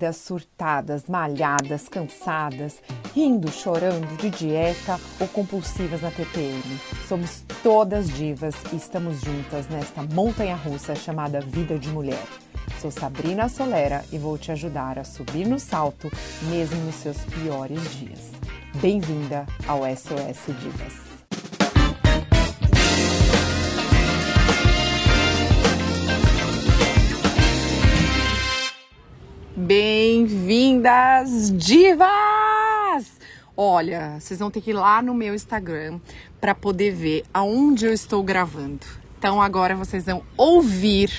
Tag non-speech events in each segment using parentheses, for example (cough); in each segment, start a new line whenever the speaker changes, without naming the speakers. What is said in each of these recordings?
lindas, surtadas, malhadas, cansadas, rindo, chorando de dieta ou compulsivas na TPM. Somos todas divas e estamos juntas nesta montanha russa chamada Vida de Mulher. Sou Sabrina Solera e vou te ajudar a subir no salto mesmo nos seus piores dias. Bem-vinda ao SOS Divas. Bem-vindas, divas! Olha, vocês vão ter que ir lá no meu Instagram para poder ver aonde eu estou gravando. Então agora vocês vão ouvir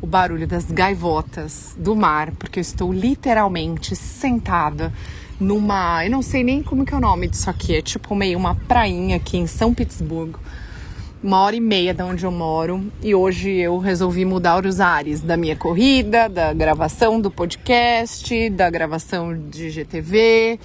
o barulho das gaivotas do mar, porque eu estou literalmente sentada numa, eu não sei nem como que é o nome disso aqui, é tipo meio uma prainha aqui em São Petersburgo uma hora e meia da onde eu moro e hoje eu resolvi mudar os ares da minha corrida, da gravação do podcast, da gravação de GTV,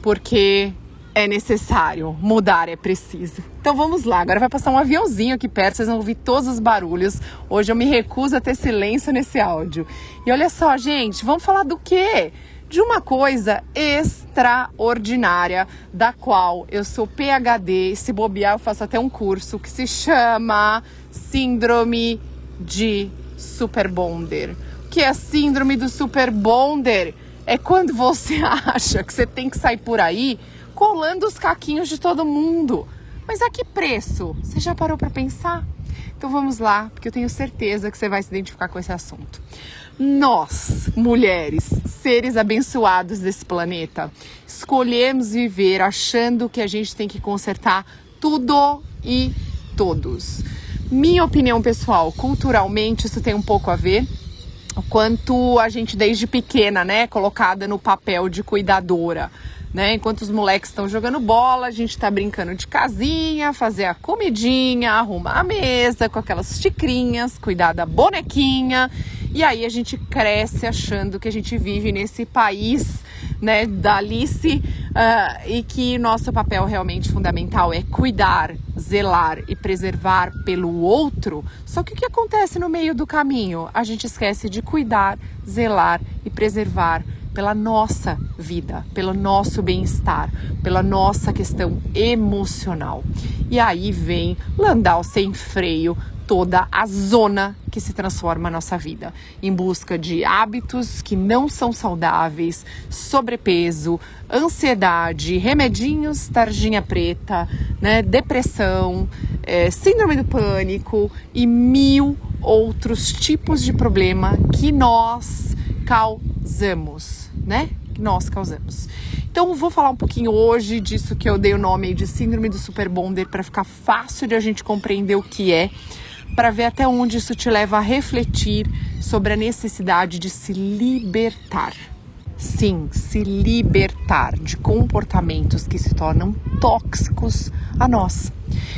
porque é necessário, mudar é preciso. Então vamos lá, agora vai passar um aviãozinho aqui perto, vocês vão ouvir todos os barulhos. Hoje eu me recuso a ter silêncio nesse áudio. E olha só, gente, vamos falar do quê? De uma coisa extraordinária, da qual eu sou PhD, se bobear eu faço até um curso que se chama Síndrome de Superbonder. Que é a síndrome do Superbonder? É quando você (laughs) acha que você tem que sair por aí colando os caquinhos de todo mundo. Mas a que preço? Você já parou para pensar? Então vamos lá, porque eu tenho certeza que você vai se identificar com esse assunto. Nós, mulheres, seres abençoados desse planeta, escolhemos viver achando que a gente tem que consertar tudo e todos. Minha opinião pessoal, culturalmente isso tem um pouco a ver o quanto a gente desde pequena, né, colocada no papel de cuidadora né? Enquanto os moleques estão jogando bola, a gente está brincando de casinha, fazer a comidinha, arrumar a mesa com aquelas xicrinhas, cuidar da bonequinha. E aí a gente cresce achando que a gente vive nesse país, né, da Alice uh, e que nosso papel realmente fundamental é cuidar, zelar e preservar pelo outro. Só que o que acontece no meio do caminho? A gente esquece de cuidar, zelar e preservar pela nossa vida, pelo nosso bem-estar, pela nossa questão emocional. E aí vem Landau sem freio, toda a zona que se transforma a nossa vida, em busca de hábitos que não são saudáveis, sobrepeso, ansiedade, remedinhos, tarjinha preta, né, depressão, é, síndrome do pânico e mil outros tipos de problema que nós causamos né? Que nós causamos. Então, vou falar um pouquinho hoje disso que eu dei o nome de Síndrome do Superbonder para ficar fácil de a gente compreender o que é, para ver até onde isso te leva a refletir sobre a necessidade de se libertar. Sim, se libertar de comportamentos que se tornam tóxicos a nós.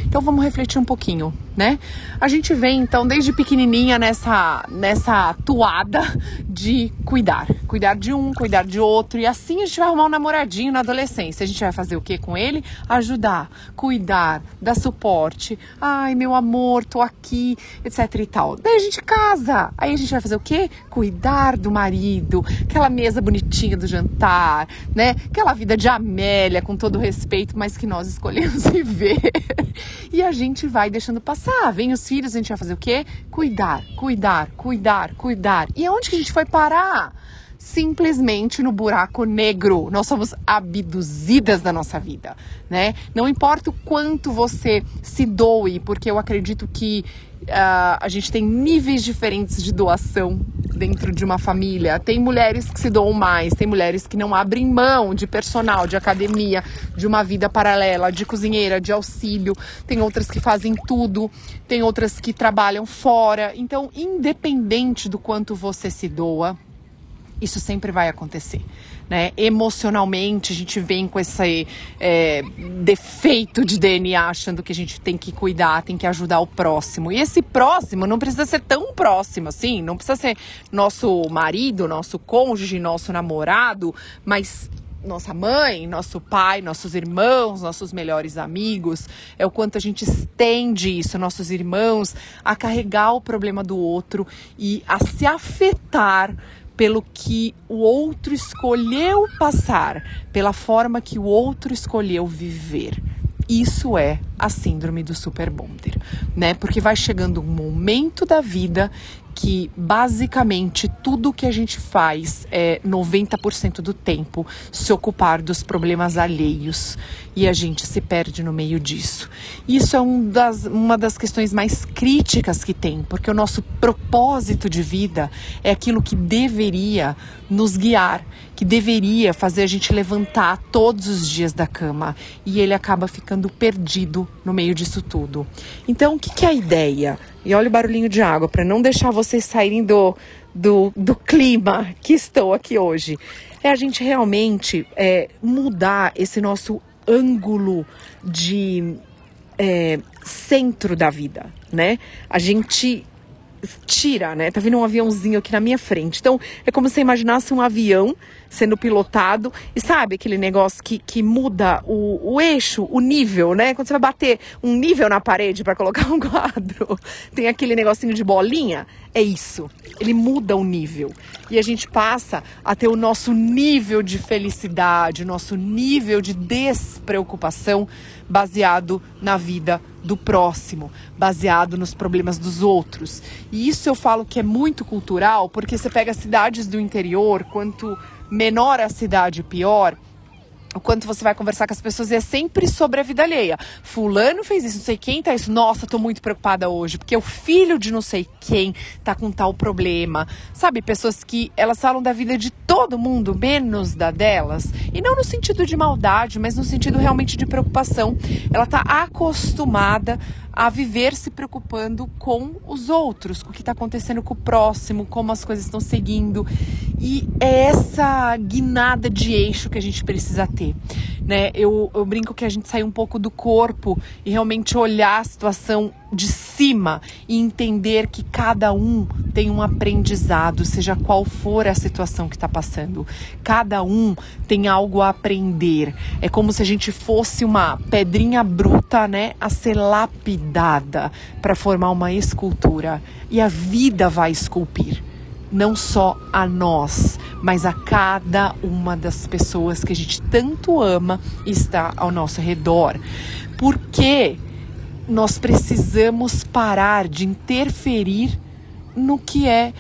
Então vamos refletir um pouquinho, né? A gente vem então desde pequenininha nessa nessa toada de cuidar, cuidar de um, cuidar de outro e assim a gente vai arrumar um namoradinho na adolescência. A gente vai fazer o que com ele? Ajudar, cuidar, dar suporte. Ai, meu amor, tô aqui, etc e tal. Daí a gente casa. Aí a gente vai fazer o quê? Cuidar do marido, aquela mesa bonitinha do jantar, né? Aquela vida de Amélia com todo respeito, mas que nós escolhemos (laughs) viver. (laughs) e a gente vai deixando passar. Vem os filhos, a gente vai fazer o quê? Cuidar, cuidar, cuidar, cuidar. E aonde que a gente foi parar? Simplesmente no buraco negro. Nós somos abduzidas da nossa vida, né? Não importa o quanto você se doe, porque eu acredito que uh, a gente tem níveis diferentes de doação dentro de uma família. Tem mulheres que se doam mais, tem mulheres que não abrem mão de personal, de academia, de uma vida paralela, de cozinheira, de auxílio. Tem outras que fazem tudo, tem outras que trabalham fora. Então, independente do quanto você se doa, isso sempre vai acontecer. Né? Emocionalmente, a gente vem com esse é, defeito de DNA, achando que a gente tem que cuidar, tem que ajudar o próximo. E esse próximo não precisa ser tão próximo assim, não precisa ser nosso marido, nosso cônjuge, nosso namorado, mas nossa mãe, nosso pai, nossos irmãos, nossos melhores amigos, é o quanto a gente estende isso, nossos irmãos, a carregar o problema do outro e a se afetar pelo que o outro escolheu passar, pela forma que o outro escolheu viver. Isso é a síndrome do superbonder, né? Porque vai chegando um momento da vida que basicamente tudo que a gente faz é 90% do tempo se ocupar dos problemas alheios e a gente se perde no meio disso. Isso é um das, uma das questões mais críticas que tem, porque o nosso propósito de vida é aquilo que deveria nos guiar, que deveria fazer a gente levantar todos os dias da cama e ele acaba ficando perdido no meio disso tudo. Então, o que, que é a ideia? E olha o barulhinho de água para não deixar vocês saírem do, do, do, clima que estou aqui hoje. É a gente realmente é, mudar esse nosso ângulo de é, centro da vida, né? A gente tira, né? Tá vindo um aviãozinho aqui na minha frente. Então, é como se imaginasse um avião sendo pilotado e sabe aquele negócio que, que muda o, o eixo, o nível, né? Quando você vai bater um nível na parede para colocar (laughs) um quadro, tem aquele negocinho de bolinha. É isso. Ele muda o nível. E a gente passa a ter o nosso nível de felicidade, o nosso nível de despreocupação baseado na vida do próximo, baseado nos problemas dos outros. E isso eu falo que é muito cultural, porque você pega cidades do interior, quanto menor a cidade, pior o quanto você vai conversar com as pessoas é sempre sobre a vida alheia. Fulano fez isso, não sei quem tá isso. Nossa, tô muito preocupada hoje, porque o filho de não sei quem tá com tal problema. Sabe, pessoas que elas falam da vida de todo mundo, menos da delas. E não no sentido de maldade, mas no sentido realmente de preocupação. Ela tá acostumada a viver se preocupando com os outros, com o que está acontecendo com o próximo, como as coisas estão seguindo. E é essa guinada de eixo que a gente precisa ter. Né? Eu, eu brinco que a gente sai um pouco do corpo e realmente olhar a situação de cima e entender que cada um tem um aprendizado, seja qual for a situação que está passando. Cada um tem algo a aprender. É como se a gente fosse uma pedrinha bruta, né, a ser lapidada para formar uma escultura. E a vida vai esculpir não só a nós, mas a cada uma das pessoas que a gente tanto ama e está ao nosso redor. Porque nós precisamos parar de interferir no que é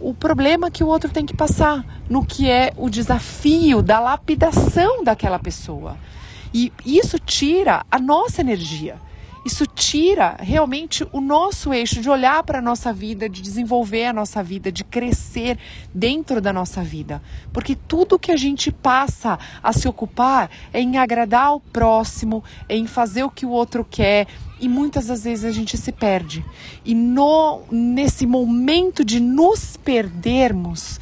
o problema que o outro tem que passar, no que é o desafio da lapidação daquela pessoa. E isso tira a nossa energia. Isso tira realmente o nosso eixo de olhar para a nossa vida, de desenvolver a nossa vida, de crescer dentro da nossa vida. Porque tudo que a gente passa a se ocupar é em agradar o próximo, é em fazer o que o outro quer, e muitas das vezes a gente se perde. E no nesse momento de nos perdermos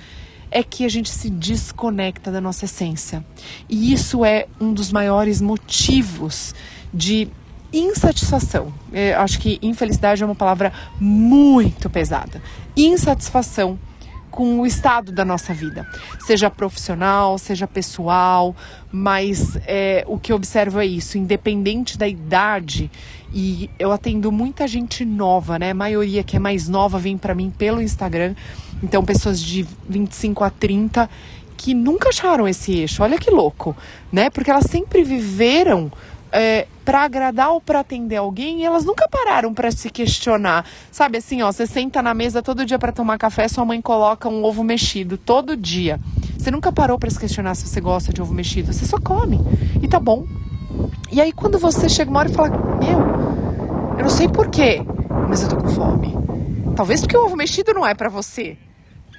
é que a gente se desconecta da nossa essência. E isso é um dos maiores motivos de insatisfação. Eu acho que infelicidade é uma palavra muito pesada. Insatisfação com o estado da nossa vida, seja profissional, seja pessoal, mas é, o que eu observo é isso, independente da idade, e eu atendo muita gente nova, né? A maioria que é mais nova vem para mim pelo Instagram, então pessoas de 25 a 30 que nunca acharam esse eixo, olha que louco, né? Porque elas sempre viveram é, para agradar ou para atender alguém, elas nunca pararam para se questionar. Sabe assim, ó, você senta na mesa todo dia para tomar café, sua mãe coloca um ovo mexido todo dia. Você nunca parou para se questionar se você gosta de ovo mexido, você só come e tá bom. E aí quando você chega uma hora e fala: "Meu, eu não sei porquê, mas eu tô com fome". Talvez porque o ovo mexido não é para você.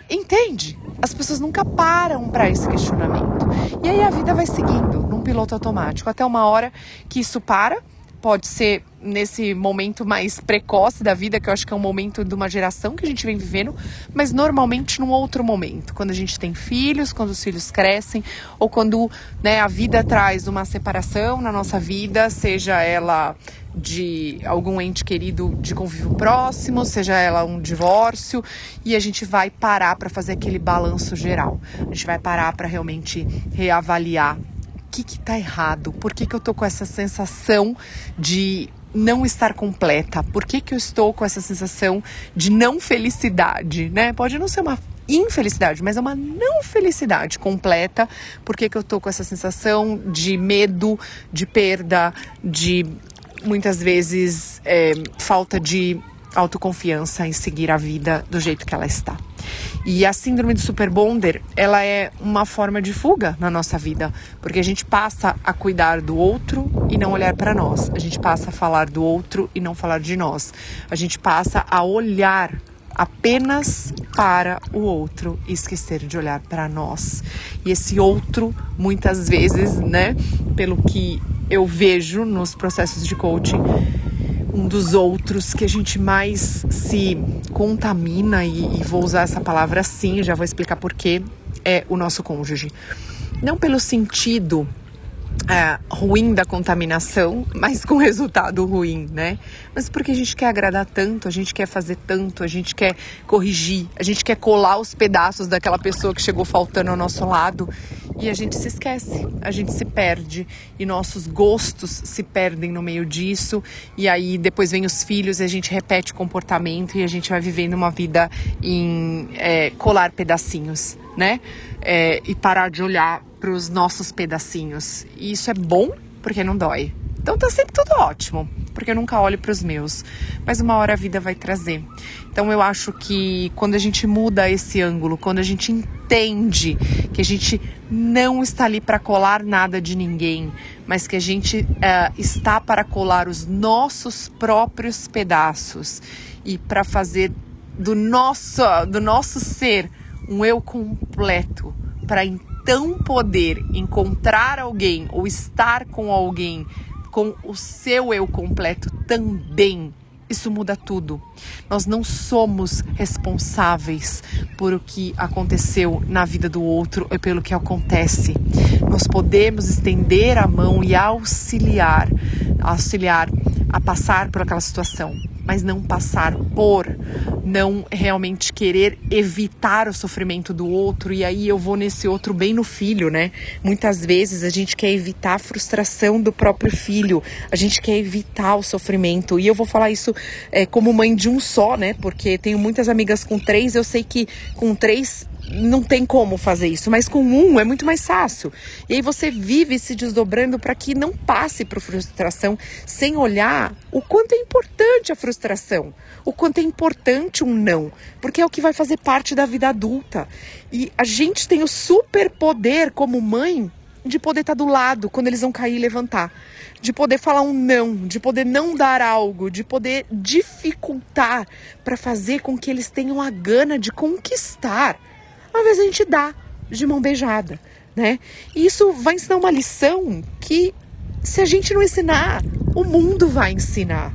Entende? As pessoas nunca param para esse questionamento. E aí a vida vai seguindo num piloto automático até uma hora que isso para. Pode ser nesse momento mais precoce da vida, que eu acho que é um momento de uma geração que a gente vem vivendo, mas normalmente num outro momento, quando a gente tem filhos, quando os filhos crescem, ou quando né, a vida traz uma separação na nossa vida, seja ela de algum ente querido de convívio próximo, seja ela um divórcio, e a gente vai parar para fazer aquele balanço geral. A gente vai parar para realmente reavaliar que que tá errado, por que que eu tô com essa sensação de não estar completa? Por que, que eu estou com essa sensação de não felicidade, né? Pode não ser uma infelicidade, mas é uma não felicidade completa. Porque que eu tô com essa sensação de medo, de perda, de muitas vezes é, falta de autoconfiança em seguir a vida do jeito que ela está. E a síndrome do superbonder, ela é uma forma de fuga na nossa vida, porque a gente passa a cuidar do outro e não olhar para nós. A gente passa a falar do outro e não falar de nós. A gente passa a olhar apenas para o outro e esquecer de olhar para nós. E esse outro, muitas vezes, né, pelo que eu vejo nos processos de coaching, um dos outros que a gente mais se contamina, e, e vou usar essa palavra assim, já vou explicar porquê, é o nosso cônjuge. Não pelo sentido é, ruim da contaminação, mas com resultado ruim, né? Mas porque a gente quer agradar tanto, a gente quer fazer tanto, a gente quer corrigir, a gente quer colar os pedaços daquela pessoa que chegou faltando ao nosso lado e a gente se esquece, a gente se perde e nossos gostos se perdem no meio disso. E aí depois vem os filhos e a gente repete o comportamento e a gente vai vivendo uma vida em é, colar pedacinhos, né? É, e parar de olhar para os nossos pedacinhos. E isso é bom porque não dói. Então tá sempre tudo ótimo, porque eu nunca olho para os meus. Mas uma hora a vida vai trazer. Então eu acho que quando a gente muda esse ângulo, quando a gente entende que a gente não está ali para colar nada de ninguém, mas que a gente uh, está para colar os nossos próprios pedaços e para fazer do nosso, do nosso ser um eu completo, para então poder encontrar alguém ou estar com alguém com o seu eu completo também. Isso muda tudo. Nós não somos responsáveis por o que aconteceu na vida do outro ou pelo que acontece. Nós podemos estender a mão e auxiliar, auxiliar a passar por aquela situação mas não passar por, não realmente querer evitar o sofrimento do outro. E aí eu vou nesse outro bem no filho, né? Muitas vezes a gente quer evitar a frustração do próprio filho, a gente quer evitar o sofrimento. E eu vou falar isso é, como mãe de um só, né? Porque tenho muitas amigas com três, eu sei que com três não tem como fazer isso, mas com um é muito mais fácil. E aí você vive se desdobrando para que não passe por frustração sem olhar o quanto é importante a frustração, o quanto é importante um não, porque é o que vai fazer parte da vida adulta. E a gente tem o super poder como mãe de poder estar tá do lado quando eles vão cair e levantar, de poder falar um não, de poder não dar algo, de poder dificultar para fazer com que eles tenham a gana de conquistar às vezes a gente dá de mão beijada, né? E isso vai ensinar uma lição que se a gente não ensinar, o mundo vai ensinar.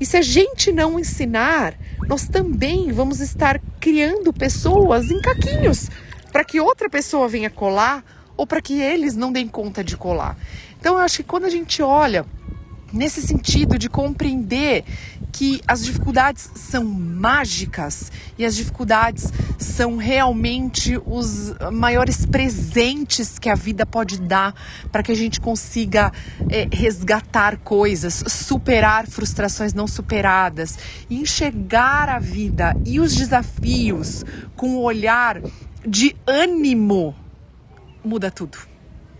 E se a gente não ensinar, nós também vamos estar criando pessoas em caquinhos para que outra pessoa venha colar ou para que eles não deem conta de colar. Então eu acho que quando a gente olha nesse sentido de compreender que as dificuldades são mágicas e as dificuldades são realmente os maiores presentes que a vida pode dar para que a gente consiga é, resgatar coisas, superar frustrações não superadas, enxergar a vida e os desafios com um olhar de ânimo, muda tudo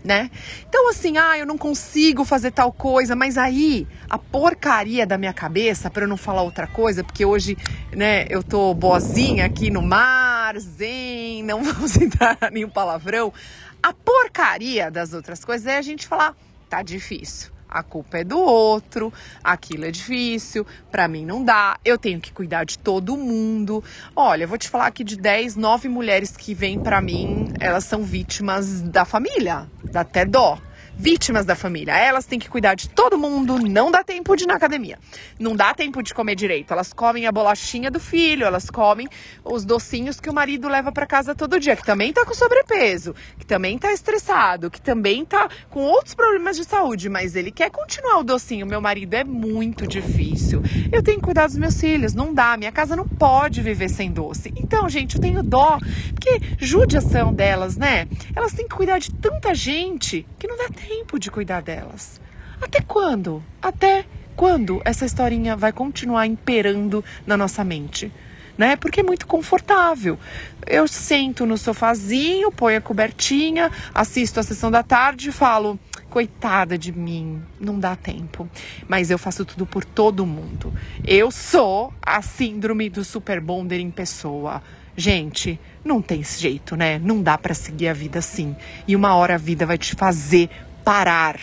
né? Então, assim, ah, eu não consigo fazer tal coisa, mas aí a porcaria da minha cabeça, para eu não falar outra coisa, porque hoje, né, eu tô boazinha aqui no mar, zen, não (laughs) vamos entrar nenhum palavrão. A porcaria das outras coisas é a gente falar, tá difícil a culpa é do outro, aquilo é difícil, para mim não dá, eu tenho que cuidar de todo mundo. Olha, eu vou te falar aqui de 10, 9 mulheres que vêm para mim, elas são vítimas da família, dá até dó vítimas da família. Elas têm que cuidar de todo mundo, não dá tempo de ir na academia. Não dá tempo de comer direito. Elas comem a bolachinha do filho, elas comem os docinhos que o marido leva para casa todo dia, que também tá com sobrepeso, que também tá estressado, que também tá com outros problemas de saúde, mas ele quer continuar o docinho. Meu marido é muito difícil. Eu tenho que cuidar dos meus filhos, não dá. Minha casa não pode viver sem doce. Então, gente, eu tenho dó, porque judiação delas, né? Elas têm que cuidar de tanta gente que não dá tempo tempo de cuidar delas. Até quando? Até quando essa historinha vai continuar imperando na nossa mente? né? Porque é muito confortável. Eu sento no sofazinho, ponho a cobertinha, assisto a sessão da tarde e falo: coitada de mim, não dá tempo. Mas eu faço tudo por todo mundo. Eu sou a síndrome do super bonder em pessoa. Gente, não tem jeito, né? Não dá para seguir a vida assim. E uma hora a vida vai te fazer parar.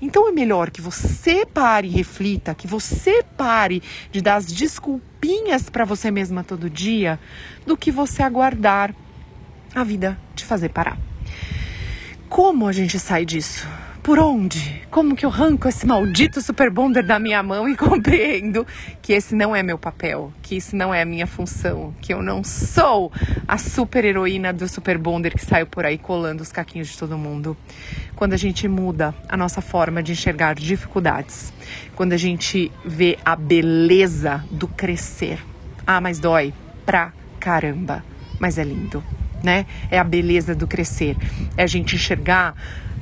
Então é melhor que você pare e reflita, que você pare de dar as desculpinhas para você mesma todo dia, do que você aguardar a vida te fazer parar. Como a gente sai disso? Por onde? Como que eu arranco esse maldito super bonder da minha mão e (laughs) compreendo que esse não é meu papel, que isso não é a minha função, que eu não sou a super heroína do super bonder que saiu por aí colando os caquinhos de todo mundo. Quando a gente muda a nossa forma de enxergar dificuldades, quando a gente vê a beleza do crescer. Ah, mas dói pra caramba, mas é lindo, né? É a beleza do crescer, é a gente enxergar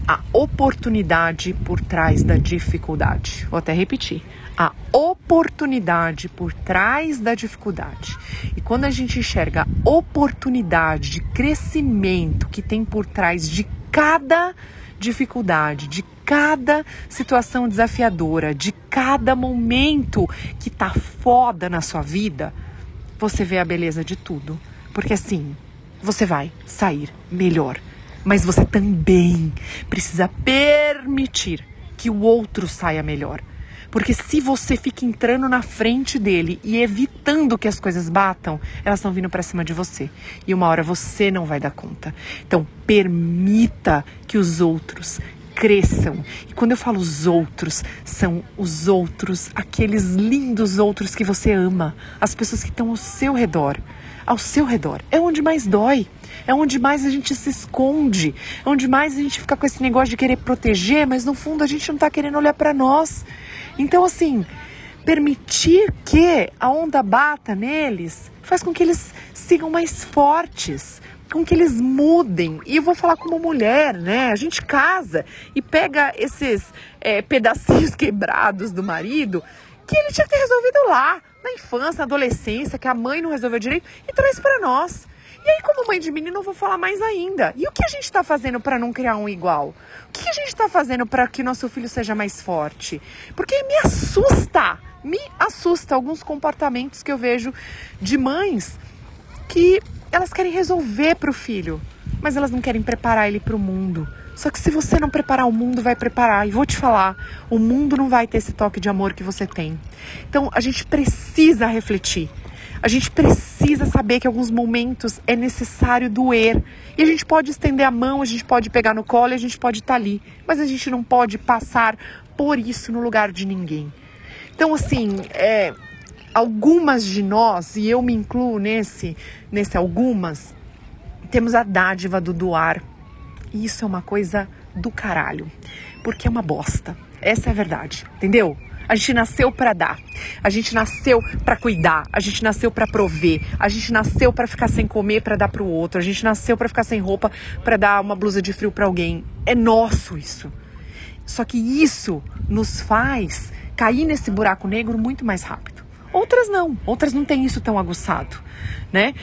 a oportunidade por trás da dificuldade. Vou até repetir. A oportunidade por trás da dificuldade. E quando a gente enxerga a oportunidade de crescimento que tem por trás de cada dificuldade, de cada situação desafiadora, de cada momento que tá foda na sua vida, você vê a beleza de tudo. Porque assim, você vai sair melhor mas você também precisa permitir que o outro saia melhor. Porque se você fica entrando na frente dele e evitando que as coisas batam, elas estão vindo para cima de você. E uma hora você não vai dar conta. Então, permita que os outros cresçam. E quando eu falo os outros, são os outros, aqueles lindos outros que você ama, as pessoas que estão ao seu redor. Ao seu redor. É onde mais dói é onde mais a gente se esconde, é onde mais a gente fica com esse negócio de querer proteger, mas no fundo a gente não está querendo olhar para nós. Então, assim, permitir que a onda bata neles faz com que eles sigam mais fortes, com que eles mudem. E eu vou falar como mulher, né? A gente casa e pega esses é, pedacinhos (laughs) quebrados do marido que ele tinha que ter resolvido lá, na infância, na adolescência, que a mãe não resolveu direito, e traz para nós. E aí, como mãe de menino, eu vou falar mais ainda. E o que a gente está fazendo para não criar um igual? O que a gente está fazendo para que nosso filho seja mais forte? Porque me assusta, me assusta alguns comportamentos que eu vejo de mães que elas querem resolver para o filho, mas elas não querem preparar ele para o mundo. Só que se você não preparar o mundo, vai preparar. E vou te falar, o mundo não vai ter esse toque de amor que você tem. Então a gente precisa refletir. A gente precisa saber que alguns momentos é necessário doer. E a gente pode estender a mão, a gente pode pegar no colo e a gente pode estar tá ali. Mas a gente não pode passar por isso no lugar de ninguém. Então, assim, é, algumas de nós, e eu me incluo nesse, nesse algumas, temos a dádiva do doar. E isso é uma coisa do caralho. Porque é uma bosta. Essa é a verdade, entendeu? A gente nasceu para dar. A gente nasceu para cuidar. A gente nasceu para prover. A gente nasceu para ficar sem comer para dar para o outro. A gente nasceu para ficar sem roupa para dar uma blusa de frio para alguém. É nosso isso. Só que isso nos faz cair nesse buraco negro muito mais rápido. Outras não. Outras não têm isso tão aguçado, né?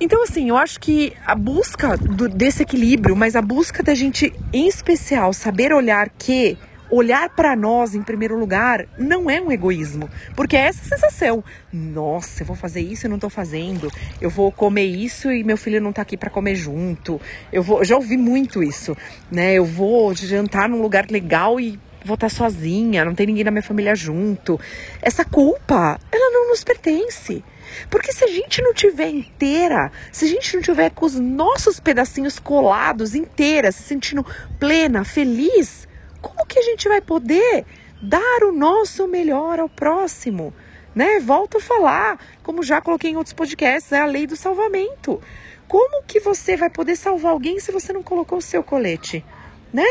Então, assim, eu acho que a busca do, desse equilíbrio, mas a busca da gente, em especial, saber olhar que olhar para nós em primeiro lugar não é um egoísmo, porque é essa sensação. Nossa, eu vou fazer isso e não tô fazendo. Eu vou comer isso e meu filho não tá aqui para comer junto. Eu vou, já ouvi muito isso, né? Eu vou jantar num lugar legal e vou estar sozinha, não tem ninguém da minha família junto. Essa culpa, ela não nos pertence. Porque se a gente não tiver inteira, se a gente não tiver com os nossos pedacinhos colados inteira, se sentindo plena, feliz, como que a gente vai poder dar o nosso melhor ao próximo? Né? Volto a falar, como já coloquei em outros podcasts, é a lei do salvamento. Como que você vai poder salvar alguém se você não colocou o seu colete, né?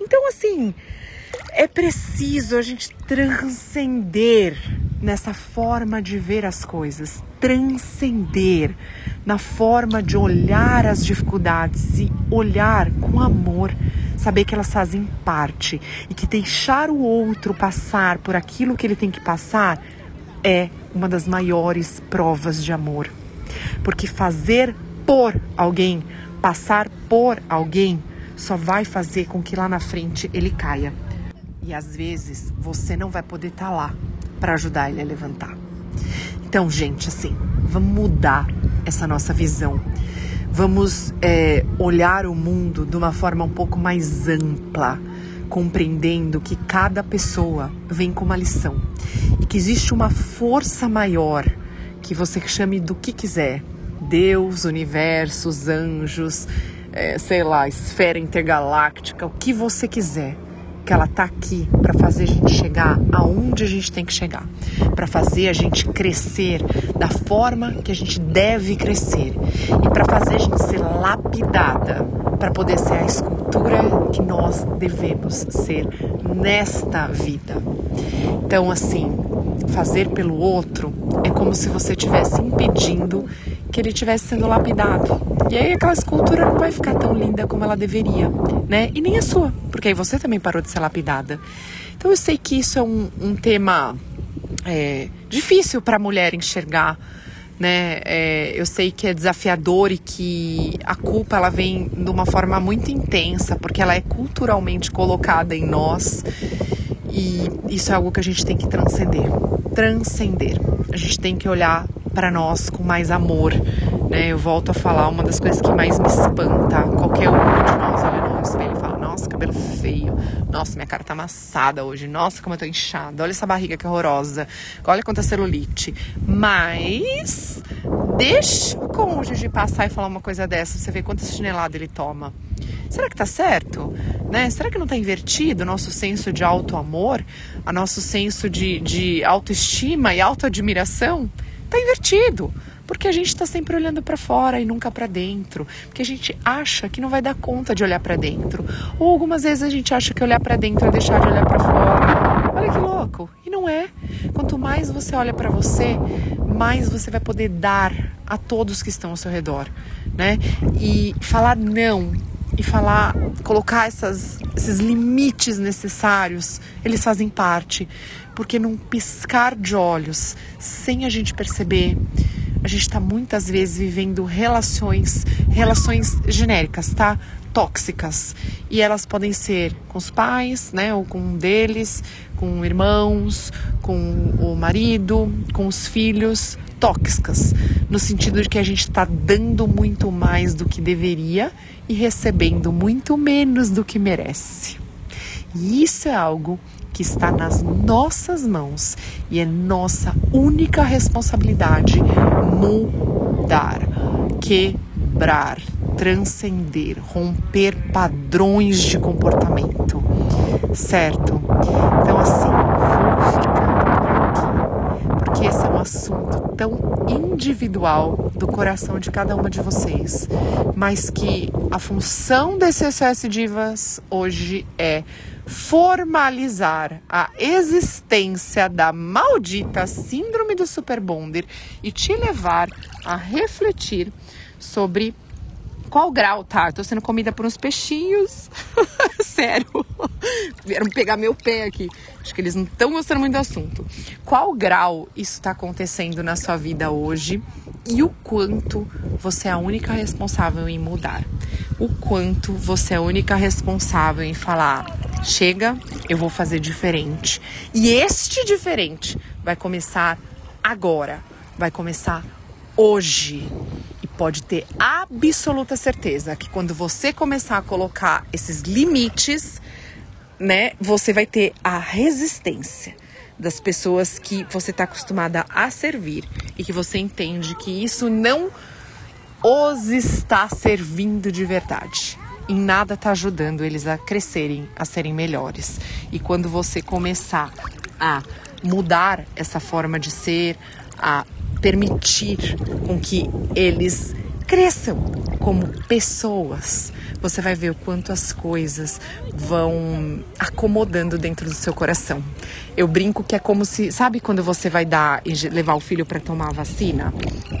Então, assim, é preciso a gente transcender nessa forma de ver as coisas, transcender na forma de olhar as dificuldades e olhar com amor saber que elas fazem parte e que deixar o outro passar por aquilo que ele tem que passar é uma das maiores provas de amor. Porque fazer por alguém, passar por alguém, só vai fazer com que lá na frente ele caia. E às vezes você não vai poder estar tá lá para ajudar ele a levantar. Então, gente, assim, vamos mudar essa nossa visão. Vamos é, olhar o mundo de uma forma um pouco mais ampla, compreendendo que cada pessoa vem com uma lição e que existe uma força maior que você chame do que quiser Deus, universo, os anjos, é, sei lá, esfera intergaláctica, o que você quiser que ela tá aqui para fazer a gente chegar aonde a gente tem que chegar, para fazer a gente crescer da forma que a gente deve crescer e para fazer a gente ser lapidada para poder ser a escultura que nós devemos ser nesta vida. Então, assim, fazer pelo outro é como se você estivesse impedindo que ele estivesse sendo lapidado. E aí aquela escultura não vai ficar tão linda como ela deveria, né? E nem a sua, porque aí você também parou de ser lapidada. Então eu sei que isso é um, um tema é, difícil para a mulher enxergar, né? É, eu sei que é desafiador e que a culpa ela vem de uma forma muito intensa, porque ela é culturalmente colocada em nós. E isso é algo que a gente tem que transcender. Transcender. A gente tem que olhar para nós com mais amor, né? Eu volto a falar uma das coisas que mais me espanta. Qualquer um de nós olha no espelho e fala: Nossa, cabelo feio. Nossa, minha cara tá amassada hoje. Nossa, como eu tô inchada. Olha essa barriga que horrorosa. Olha quanta celulite. Mas deixa o cônjuge passar e falar uma coisa dessa. Você vê quanta chinelada ele toma. Será que tá certo? Né? Será que não tá invertido o nosso senso de auto-amor, o nosso senso de, de autoestima e autoadmiração? Tá invertido. Porque a gente está sempre olhando para fora e nunca para dentro, porque a gente acha que não vai dar conta de olhar para dentro, ou algumas vezes a gente acha que olhar para dentro é deixar de olhar para fora. Olha que louco! E não é. Quanto mais você olha para você, mais você vai poder dar a todos que estão ao seu redor, né? E falar não e falar, colocar essas, esses limites necessários, eles fazem parte porque num piscar de olhos, sem a gente perceber, a gente está muitas vezes vivendo relações, relações genéricas, tá? Tóxicas. E elas podem ser com os pais, né? Ou com um deles, com irmãos, com o marido, com os filhos. Tóxicas, no sentido de que a gente está dando muito mais do que deveria e recebendo muito menos do que merece. E isso é algo que está nas nossas mãos e é nossa única responsabilidade mudar, quebrar, transcender, romper padrões de comportamento, certo? Então, assim, vou ficando por aqui, porque esse é um assunto tão individual do coração de cada uma de vocês, mas que a função desse SOS Divas hoje é formalizar a existência da maldita síndrome do superbonder e te levar a refletir sobre qual grau, tá? Eu tô sendo comida por uns peixinhos. (laughs) Sério. Vieram pegar meu pé aqui. Acho que eles não estão gostando muito do assunto. Qual grau isso está acontecendo na sua vida hoje e o quanto você é a única responsável em mudar? O quanto você é a única responsável em falar: chega, eu vou fazer diferente. E este diferente vai começar agora, vai começar hoje. E pode ter absoluta certeza que quando você começar a colocar esses limites, né, você vai ter a resistência das pessoas que você está acostumada a servir e que você entende que isso não os está servindo de verdade. Em nada está ajudando eles a crescerem, a serem melhores. E quando você começar a mudar essa forma de ser, a permitir com que eles cresçam como pessoas, você vai ver o quanto as coisas vão acomodando dentro do seu coração. Eu brinco que é como se, sabe quando você vai dar levar o filho para tomar a vacina?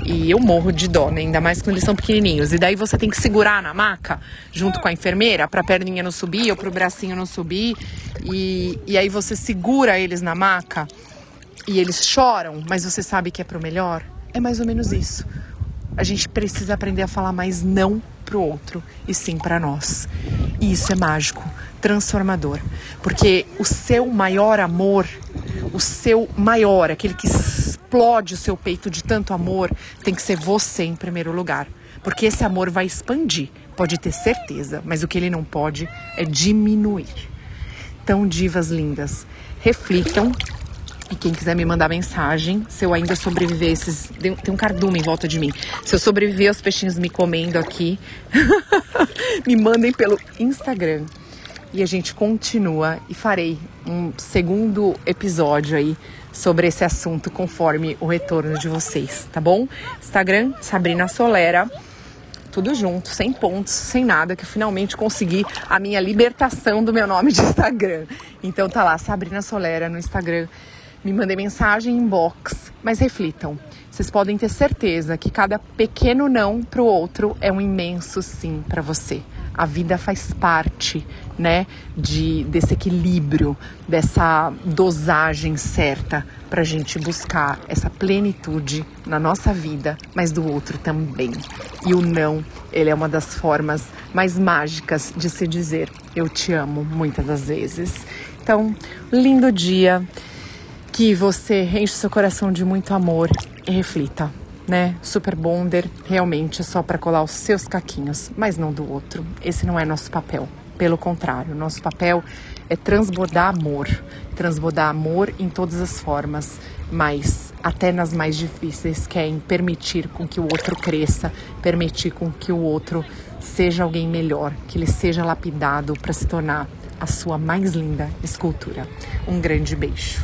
E eu morro de dó, né? ainda mais quando eles são pequenininhos. E daí você tem que segurar na maca junto com a enfermeira para a perninha não subir ou para o bracinho não subir. E, e aí você segura eles na maca e eles choram, mas você sabe que é pro melhor. É mais ou menos isso a gente precisa aprender a falar mais não pro outro e sim para nós. E isso é mágico, transformador, porque o seu maior amor, o seu maior, aquele que explode o seu peito de tanto amor, tem que ser você em primeiro lugar. Porque esse amor vai expandir, pode ter certeza, mas o que ele não pode é diminuir. Então, divas lindas, reflitam. E quem quiser me mandar mensagem, se eu ainda sobreviver esses. Tem um cardume em volta de mim. Se eu sobreviver aos peixinhos me comendo aqui, (laughs) me mandem pelo Instagram. E a gente continua e farei um segundo episódio aí sobre esse assunto conforme o retorno de vocês, tá bom? Instagram, Sabrina Solera tudo junto, sem pontos, sem nada, que eu finalmente consegui a minha libertação do meu nome de Instagram. Então tá lá, Sabrina Solera no Instagram. Me mandei mensagem inbox, mas reflitam. Vocês podem ter certeza que cada pequeno não pro outro é um imenso sim para você a vida faz parte, né, de desse equilíbrio, dessa dosagem certa para a gente buscar essa plenitude na nossa vida, mas do outro também. E o não, ele é uma das formas mais mágicas de se dizer eu te amo muitas das vezes. Então, lindo dia, que você enche seu coração de muito amor e reflita né? Super Bonder realmente é só para colar os seus caquinhos, mas não do outro. Esse não é nosso papel. Pelo contrário, nosso papel é transbordar amor, transbordar amor em todas as formas, mas até nas mais difíceis, que é em permitir com que o outro cresça, permitir com que o outro seja alguém melhor, que ele seja lapidado para se tornar a sua mais linda escultura. Um grande beijo.